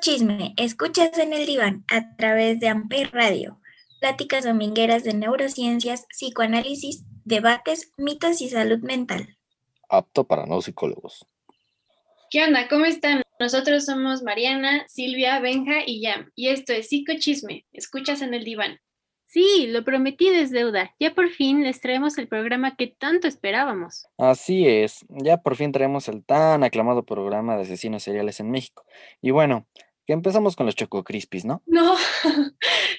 Chisme, escuchas en el diván a través de Amper Radio. Pláticas domingueras de neurociencias, psicoanálisis, debates, mitos y salud mental. Apto para no psicólogos. ¿Qué onda? ¿Cómo están? Nosotros somos Mariana, Silvia, Benja y Yam. Y esto es Chisme, escuchas en el diván. Sí, lo prometí es deuda. Ya por fin les traemos el programa que tanto esperábamos. Así es, ya por fin traemos el tan aclamado programa de asesinos seriales en México. Y bueno, que empezamos con los Choco Crispies, ¿no? No,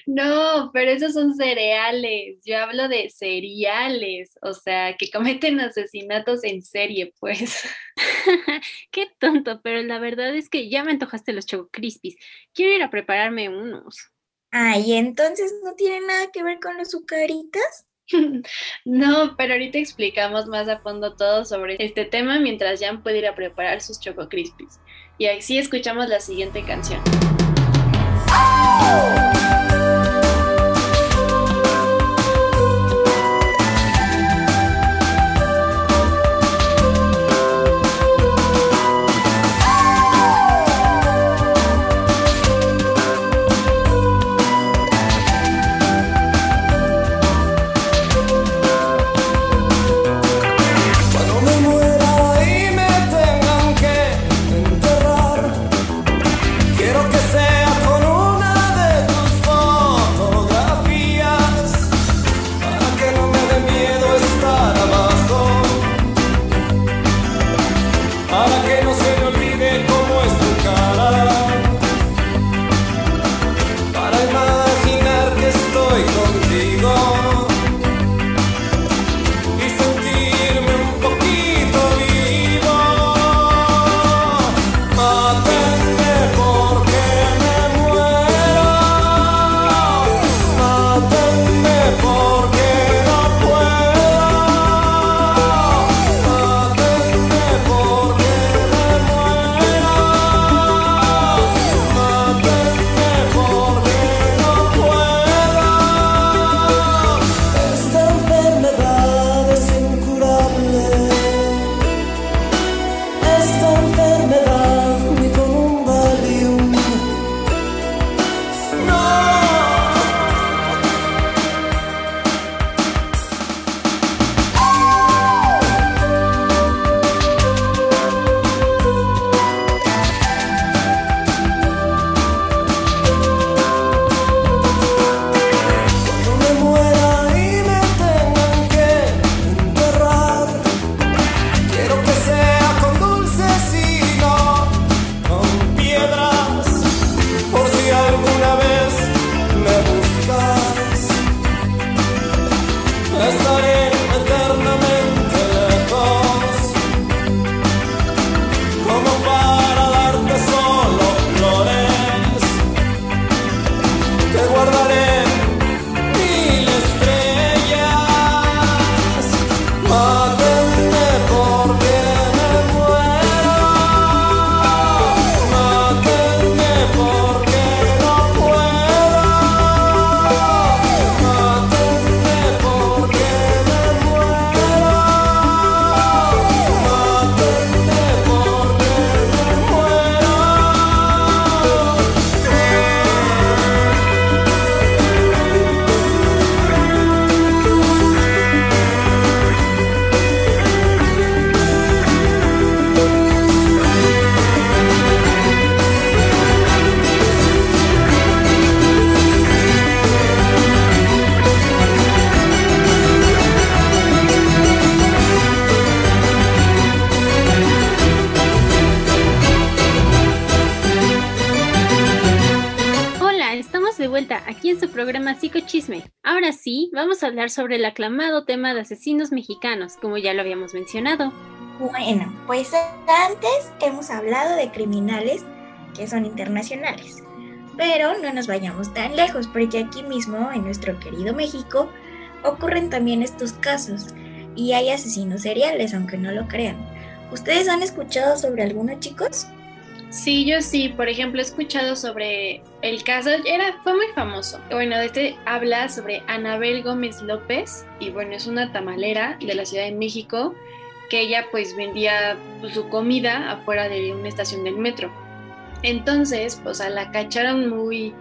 no, pero esos son cereales. Yo hablo de cereales, o sea, que cometen asesinatos en serie, pues. Qué tonto, pero la verdad es que ya me antojaste los Choco Crispies. Quiero ir a prepararme unos. Ah, ¿y entonces no tiene nada que ver con los azucaritas? no, pero ahorita explicamos más a fondo todo sobre este tema mientras Jan puede ir a preparar sus Choco Crispies. Y así escuchamos la siguiente canción. Vamos a hablar sobre el aclamado tema de asesinos mexicanos, como ya lo habíamos mencionado. Bueno, pues antes hemos hablado de criminales que son internacionales, pero no nos vayamos tan lejos, porque aquí mismo, en nuestro querido México, ocurren también estos casos y hay asesinos seriales, aunque no lo crean. ¿Ustedes han escuchado sobre alguno, chicos? Sí, yo sí. Por ejemplo, he escuchado sobre el caso, era, fue muy famoso. Bueno, este habla sobre Anabel Gómez López y bueno, es una tamalera de la Ciudad de México que ella pues vendía su comida afuera de una estación del metro. Entonces, pues a la cacharon muy,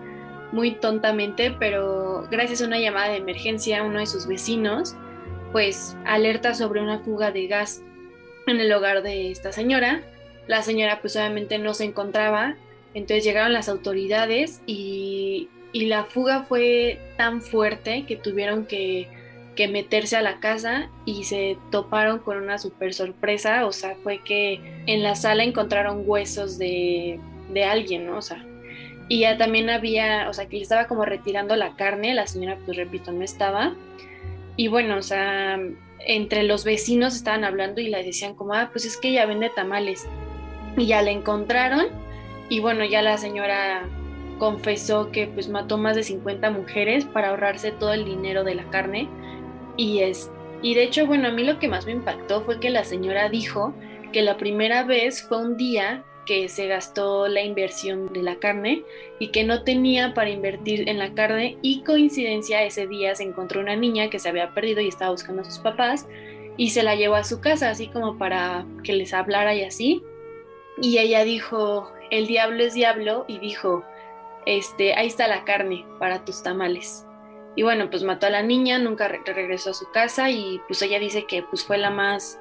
muy tontamente, pero gracias a una llamada de emergencia, uno de sus vecinos, pues alerta sobre una fuga de gas en el hogar de esta señora. La señora pues obviamente no se encontraba, entonces llegaron las autoridades y, y la fuga fue tan fuerte que tuvieron que, que, meterse a la casa y se toparon con una super sorpresa, o sea, fue que en la sala encontraron huesos de, de alguien, ¿no? O sea, y ya también había, o sea, que le estaba como retirando la carne, la señora, pues repito, no estaba. Y bueno, o sea, entre los vecinos estaban hablando y le decían como, ah, pues es que ella vende tamales. Y ya la encontraron. Y bueno, ya la señora confesó que pues mató más de 50 mujeres para ahorrarse todo el dinero de la carne. Y, es, y de hecho, bueno, a mí lo que más me impactó fue que la señora dijo que la primera vez fue un día que se gastó la inversión de la carne y que no tenía para invertir en la carne. Y coincidencia ese día se encontró una niña que se había perdido y estaba buscando a sus papás y se la llevó a su casa así como para que les hablara y así y ella dijo el diablo es diablo y dijo este ahí está la carne para tus tamales y bueno pues mató a la niña nunca regresó a su casa y pues ella dice que pues fue la más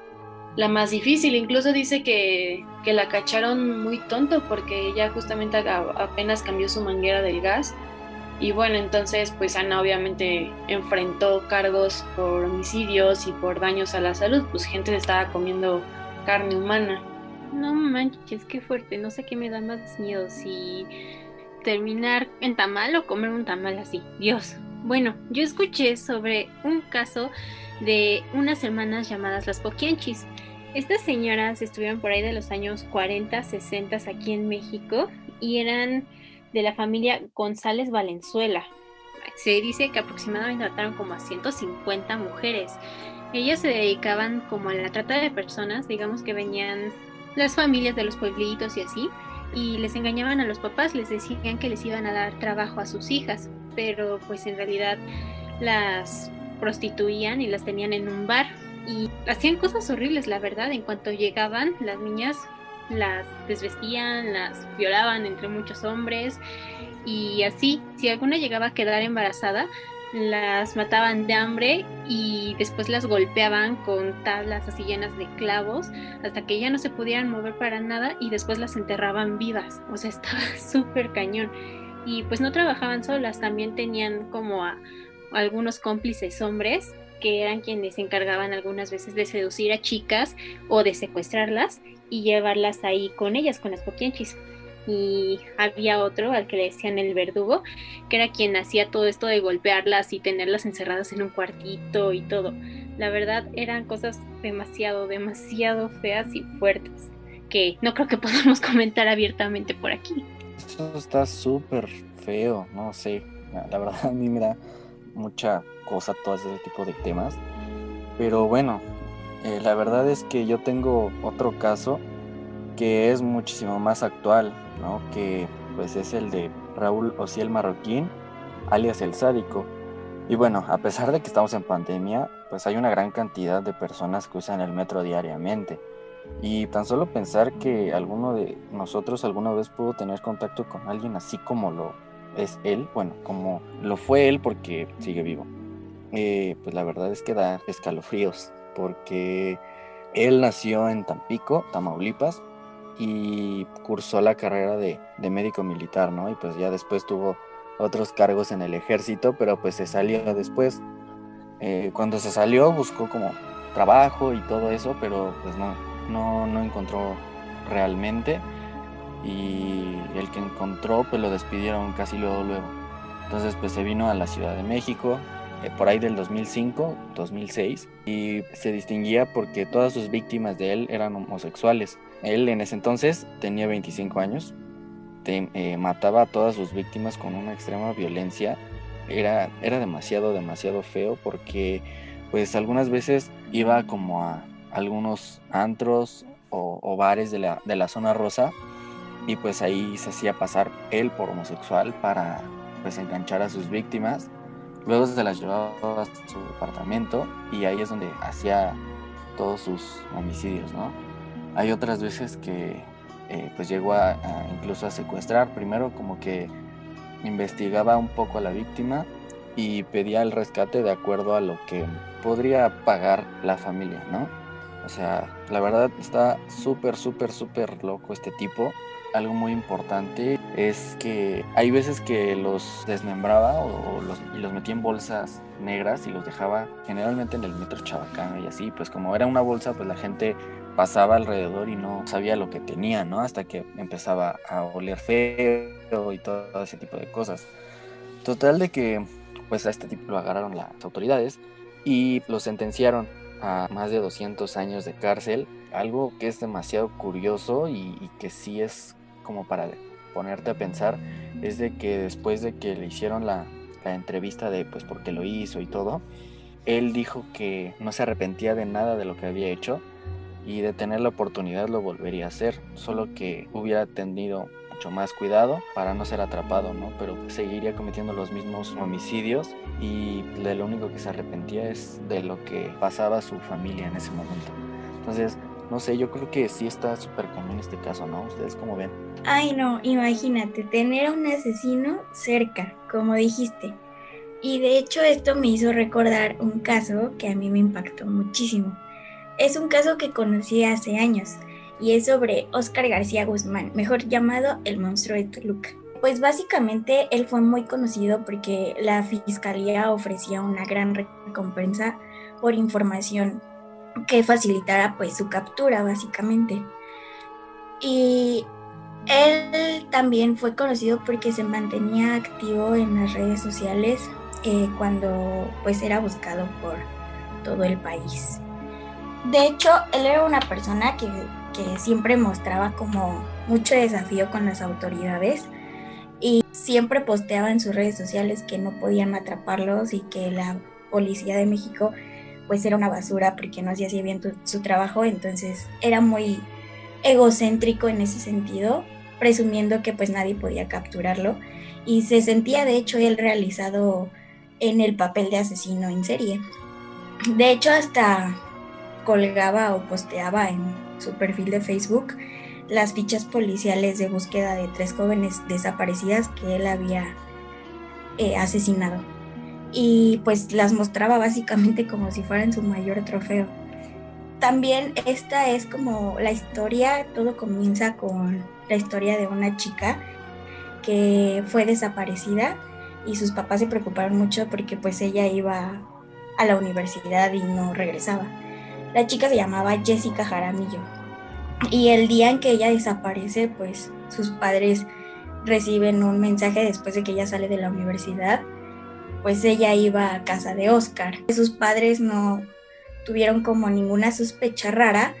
la más difícil. Incluso dice que, que, la cacharon muy tonto porque ella justamente apenas cambió su manguera del gas. Y bueno, entonces pues Ana obviamente enfrentó cargos por homicidios y por daños a la salud. Pues gente estaba comiendo carne humana. No manches, qué fuerte. No sé qué me da más miedo, si terminar en tamal o comer un tamal así. Dios. Bueno, yo escuché sobre un caso de unas hermanas llamadas las Poquianchis. Estas señoras estuvieron por ahí de los años 40, 60 aquí en México y eran de la familia González Valenzuela. Se dice que aproximadamente mataron como a 150 mujeres. Ellas se dedicaban como a la trata de personas, digamos que venían las familias de los pueblitos y así, y les engañaban a los papás, les decían que les iban a dar trabajo a sus hijas, pero pues en realidad las prostituían y las tenían en un bar y hacían cosas horribles, la verdad. En cuanto llegaban, las niñas las desvestían, las violaban entre muchos hombres y así, si alguna llegaba a quedar embarazada, las mataban de hambre y después las golpeaban con tablas así llenas de clavos hasta que ya no se pudieran mover para nada y después las enterraban vivas. O sea, estaba súper cañón. Y pues no trabajaban solas, también tenían como a algunos cómplices hombres que eran quienes se encargaban algunas veces de seducir a chicas o de secuestrarlas y llevarlas ahí con ellas, con las poquianchis. Y había otro al que le decían el verdugo, que era quien hacía todo esto de golpearlas y tenerlas encerradas en un cuartito y todo. La verdad eran cosas demasiado, demasiado feas y fuertes, que no creo que podamos comentar abiertamente por aquí. Eso está súper feo, no sé. La verdad a mí me da mucha cosa todo ese tipo de temas. Pero bueno, eh, la verdad es que yo tengo otro caso que es muchísimo más actual, ¿no? Que pues es el de Raúl Ociel Marroquín, alias El Sádico. Y bueno, a pesar de que estamos en pandemia, pues hay una gran cantidad de personas que usan el metro diariamente. Y tan solo pensar que alguno de nosotros alguna vez pudo tener contacto con alguien así como lo es él, bueno, como lo fue él porque sigue vivo. Eh, pues la verdad es que da escalofríos, porque él nació en Tampico, Tamaulipas, y cursó la carrera de, médico militar, ¿no? Y pues ya después tuvo otros cargos en el ejército, pero pues se salió después. Eh, cuando se salió buscó como trabajo y todo eso, pero pues no, no, no encontró realmente y el que encontró pues lo despidieron casi luego luego. Entonces pues se vino a la Ciudad de México eh, por ahí del 2005, 2006 y se distinguía porque todas sus víctimas de él eran homosexuales. Él en ese entonces tenía 25 años, eh, mataba a todas sus víctimas con una extrema violencia. Era, era demasiado, demasiado feo porque pues algunas veces iba como a algunos antros o, o bares de la, de la zona rosa y pues ahí se hacía pasar él por homosexual para pues enganchar a sus víctimas. Luego se las llevaba a su departamento y ahí es donde hacía todos sus homicidios, ¿no? Hay otras veces que eh, pues llegó a, incluso a secuestrar. Primero como que investigaba un poco a la víctima y pedía el rescate de acuerdo a lo que podría pagar la familia, ¿no? O sea, la verdad está súper, súper, súper loco este tipo. Algo muy importante es que hay veces que los desmembraba o, los, y los metía en bolsas negras y los dejaba generalmente en el metro chabacano y así. Pues como era una bolsa, pues la gente pasaba alrededor y no sabía lo que tenía, ¿no? Hasta que empezaba a oler feo y todo ese tipo de cosas. Total de que pues a este tipo lo agarraron las autoridades y lo sentenciaron a más de 200 años de cárcel, algo que es demasiado curioso y, que sí es como para ponerte a pensar, es de que después de que le hicieron la, la entrevista de pues por qué lo hizo y todo, él dijo que no se arrepentía de nada de lo que había hecho y de tener la oportunidad lo volvería a hacer, solo que hubiera tenido mucho más cuidado para no ser atrapado, ¿no? Pero seguiría cometiendo los mismos homicidios y de lo único que se arrepentía es de lo que pasaba a su familia en ese momento. Entonces, no sé, yo creo que sí está súper cañón este caso, ¿no? ¿Ustedes cómo ven? Ay, no, imagínate, tener a un asesino cerca, como dijiste. Y de hecho esto me hizo recordar un caso que a mí me impactó muchísimo. Es un caso que conocí hace años y es sobre Oscar García Guzmán, mejor llamado el monstruo de Toluca. Pues básicamente él fue muy conocido porque la fiscalía ofrecía una gran recompensa por información que facilitara pues su captura básicamente. Y él también fue conocido porque se mantenía activo en las redes sociales eh, cuando pues era buscado por todo el país. De hecho, él era una persona que que siempre mostraba como mucho desafío con las autoridades y siempre posteaba en sus redes sociales que no podían atraparlos y que la policía de México pues era una basura porque no hacía bien su trabajo, entonces era muy egocéntrico en ese sentido, presumiendo que pues nadie podía capturarlo y se sentía de hecho él realizado en el papel de asesino en serie. De hecho hasta colgaba o posteaba en su perfil de Facebook las fichas policiales de búsqueda de tres jóvenes desaparecidas que él había eh, asesinado. Y pues las mostraba básicamente como si fueran su mayor trofeo. También esta es como la historia, todo comienza con la historia de una chica que fue desaparecida y sus papás se preocuparon mucho porque pues ella iba a la universidad y no regresaba. La chica se llamaba Jessica Jaramillo. Y el día en que ella desaparece, pues sus padres reciben un mensaje después de que ella sale de la universidad, pues ella iba a casa de Oscar. Sus padres no tuvieron como ninguna sospecha rara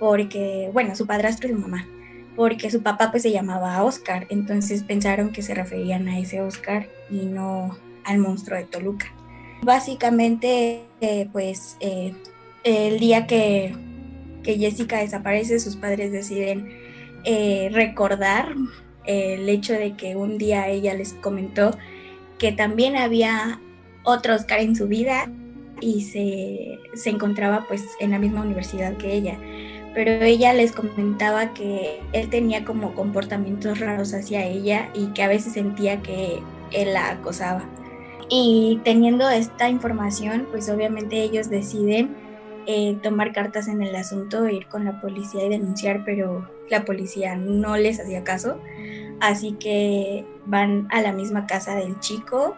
porque, bueno, su padrastro y su mamá, porque su papá pues se llamaba Oscar, entonces pensaron que se referían a ese Oscar y no al monstruo de Toluca. Básicamente, eh, pues eh, el día que, Jessica desaparece, sus padres deciden eh, recordar el hecho de que un día ella les comentó que también había otro Oscar en su vida y se, se, encontraba pues en la misma universidad que ella. Pero ella les comentaba que él tenía como comportamientos raros hacia ella y que a veces sentía que él la acosaba. Y teniendo esta información, pues obviamente ellos deciden eh, tomar cartas en el asunto, ir con la policía y denunciar, pero la policía no les hacía caso. Así que van a la misma casa del chico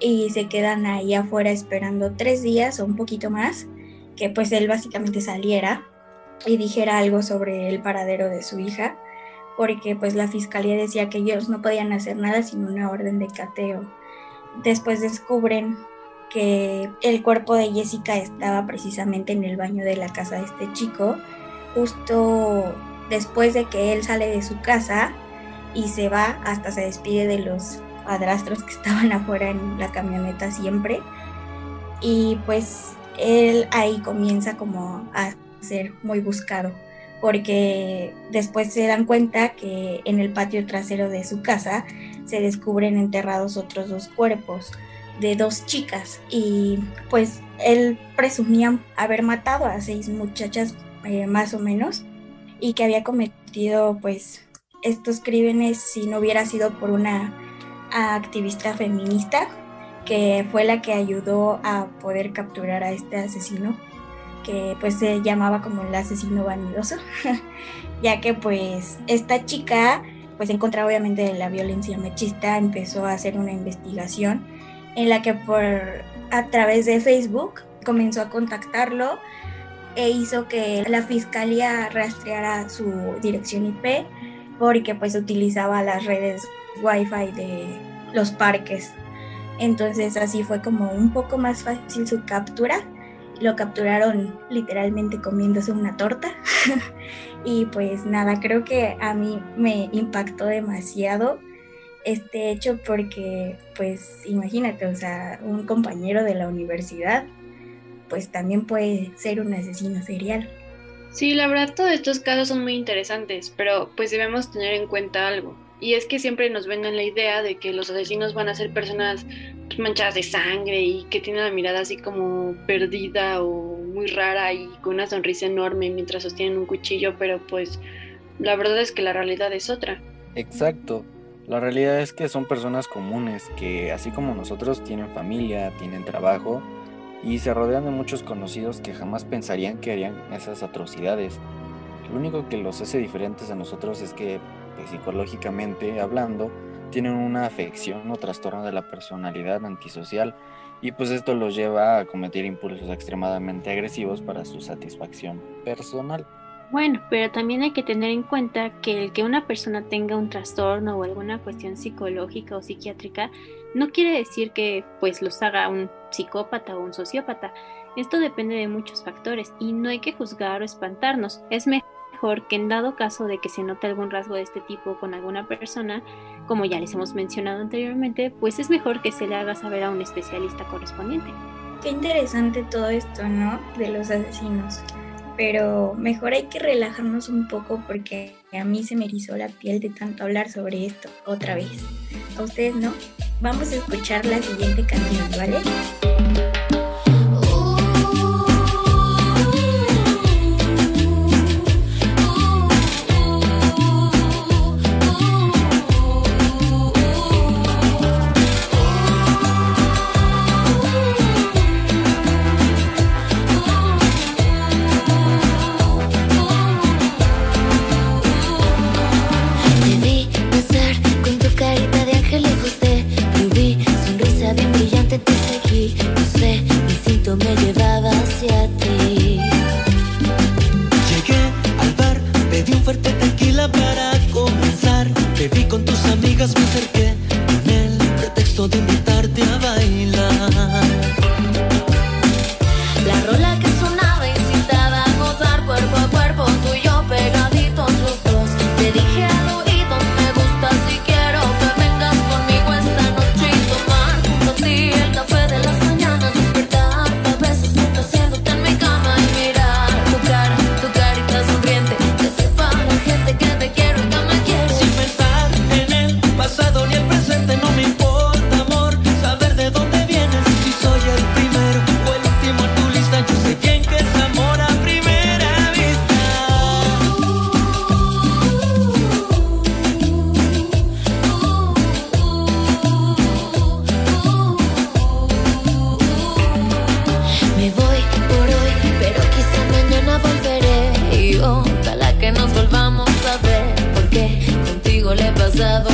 y se quedan ahí afuera esperando tres días o un poquito más, que pues él básicamente saliera y dijera algo sobre el paradero de su hija, porque pues la fiscalía decía que ellos no podían hacer nada sin una orden de cateo. Después descubren que el cuerpo de Jessica estaba precisamente en el baño de la casa de este chico, justo después de que él sale de su casa y se va, hasta se despide de los padrastros que estaban afuera en la camioneta siempre. Y pues él ahí comienza como a ser muy buscado, porque después se dan cuenta que en el patio trasero de su casa se descubren enterrados otros dos cuerpos de dos chicas y pues él presumía haber matado a seis muchachas eh, más o menos y que había cometido pues estos crímenes si no hubiera sido por una activista feminista que fue la que ayudó a poder capturar a este asesino que pues se llamaba como el asesino vanidoso ya que pues esta chica pues en contra obviamente de la violencia machista empezó a hacer una investigación en la que por a través de Facebook comenzó a contactarlo e hizo que la fiscalía rastreara su dirección IP porque pues utilizaba las redes wifi de los parques. Entonces así fue como un poco más fácil su captura. Lo capturaron literalmente comiéndose una torta. y pues nada, creo que a mí me impactó demasiado este hecho porque pues imagínate, o sea, un compañero de la universidad pues también puede ser un asesino serial. Sí, la verdad todos estos casos son muy interesantes, pero pues debemos tener en cuenta algo. Y es que siempre nos venden la idea de que los asesinos van a ser personas pues, manchadas de sangre y que tienen la mirada así como perdida o muy rara y con una sonrisa enorme mientras sostienen un cuchillo, pero pues la verdad es que la realidad es otra. Exacto. La realidad es que son personas comunes que así como nosotros tienen familia, tienen trabajo y se rodean de muchos conocidos que jamás pensarían que harían esas atrocidades. Lo único que los hace diferentes a nosotros es que pues, psicológicamente hablando tienen una afección o trastorno de la personalidad antisocial y pues esto los lleva a cometer impulsos extremadamente agresivos para su satisfacción personal. Bueno, pero también hay que tener en cuenta que el que una persona tenga un trastorno o alguna cuestión psicológica o psiquiátrica no quiere decir que pues los haga un psicópata o un sociópata. Esto depende de muchos factores y no hay que juzgar o espantarnos. Es mejor que en dado caso de que se note algún rasgo de este tipo con alguna persona, como ya les hemos mencionado anteriormente, pues es mejor que se le haga saber a un especialista correspondiente. Qué interesante todo esto, ¿no? De los asesinos pero mejor hay que relajarnos un poco porque a mí se me erizó la piel de tanto hablar sobre esto otra vez. ¿A ustedes no? Vamos a escuchar la siguiente canción, ¿vale? of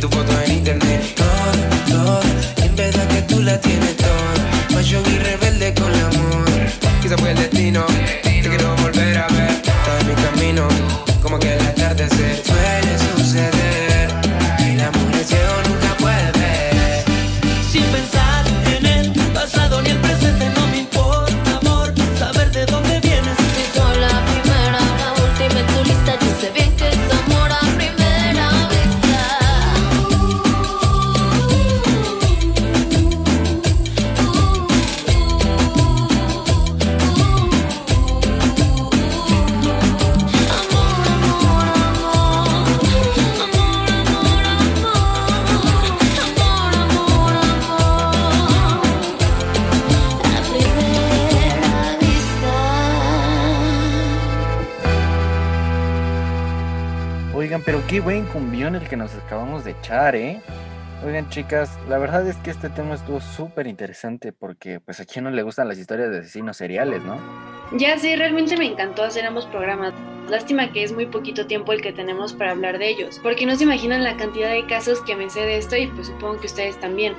do botão qué buen cumbión el que nos acabamos de echar, ¿eh? Oigan, chicas, la verdad es que este tema estuvo súper interesante porque, pues, a quién no le gustan las historias de asesinos seriales, ¿no? Ya sí, realmente me encantó hacer ambos programas. Lástima que es muy poquito tiempo el que tenemos para hablar de ellos, porque no se imaginan la cantidad de casos que me sé de esto y pues supongo que ustedes también.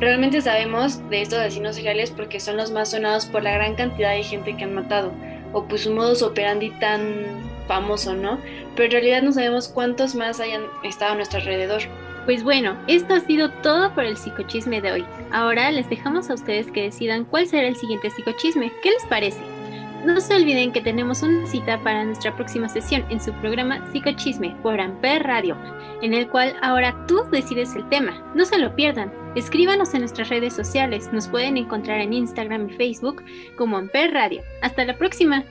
Realmente sabemos de estos asesinos seriales porque son los más sonados por la gran cantidad de gente que han matado, o pues su modus operandi tan famoso, ¿no? Pero en realidad no sabemos cuántos más hayan estado a nuestro alrededor. Pues bueno, esto ha sido todo por el psicochisme de hoy. Ahora les dejamos a ustedes que decidan cuál será el siguiente psicochisme. ¿Qué les parece? No se olviden que tenemos una cita para nuestra próxima sesión en su programa Psicochisme por Amper Radio, en el cual ahora tú decides el tema. No se lo pierdan. Escríbanos en nuestras redes sociales. Nos pueden encontrar en Instagram y Facebook como Amper Radio. Hasta la próxima.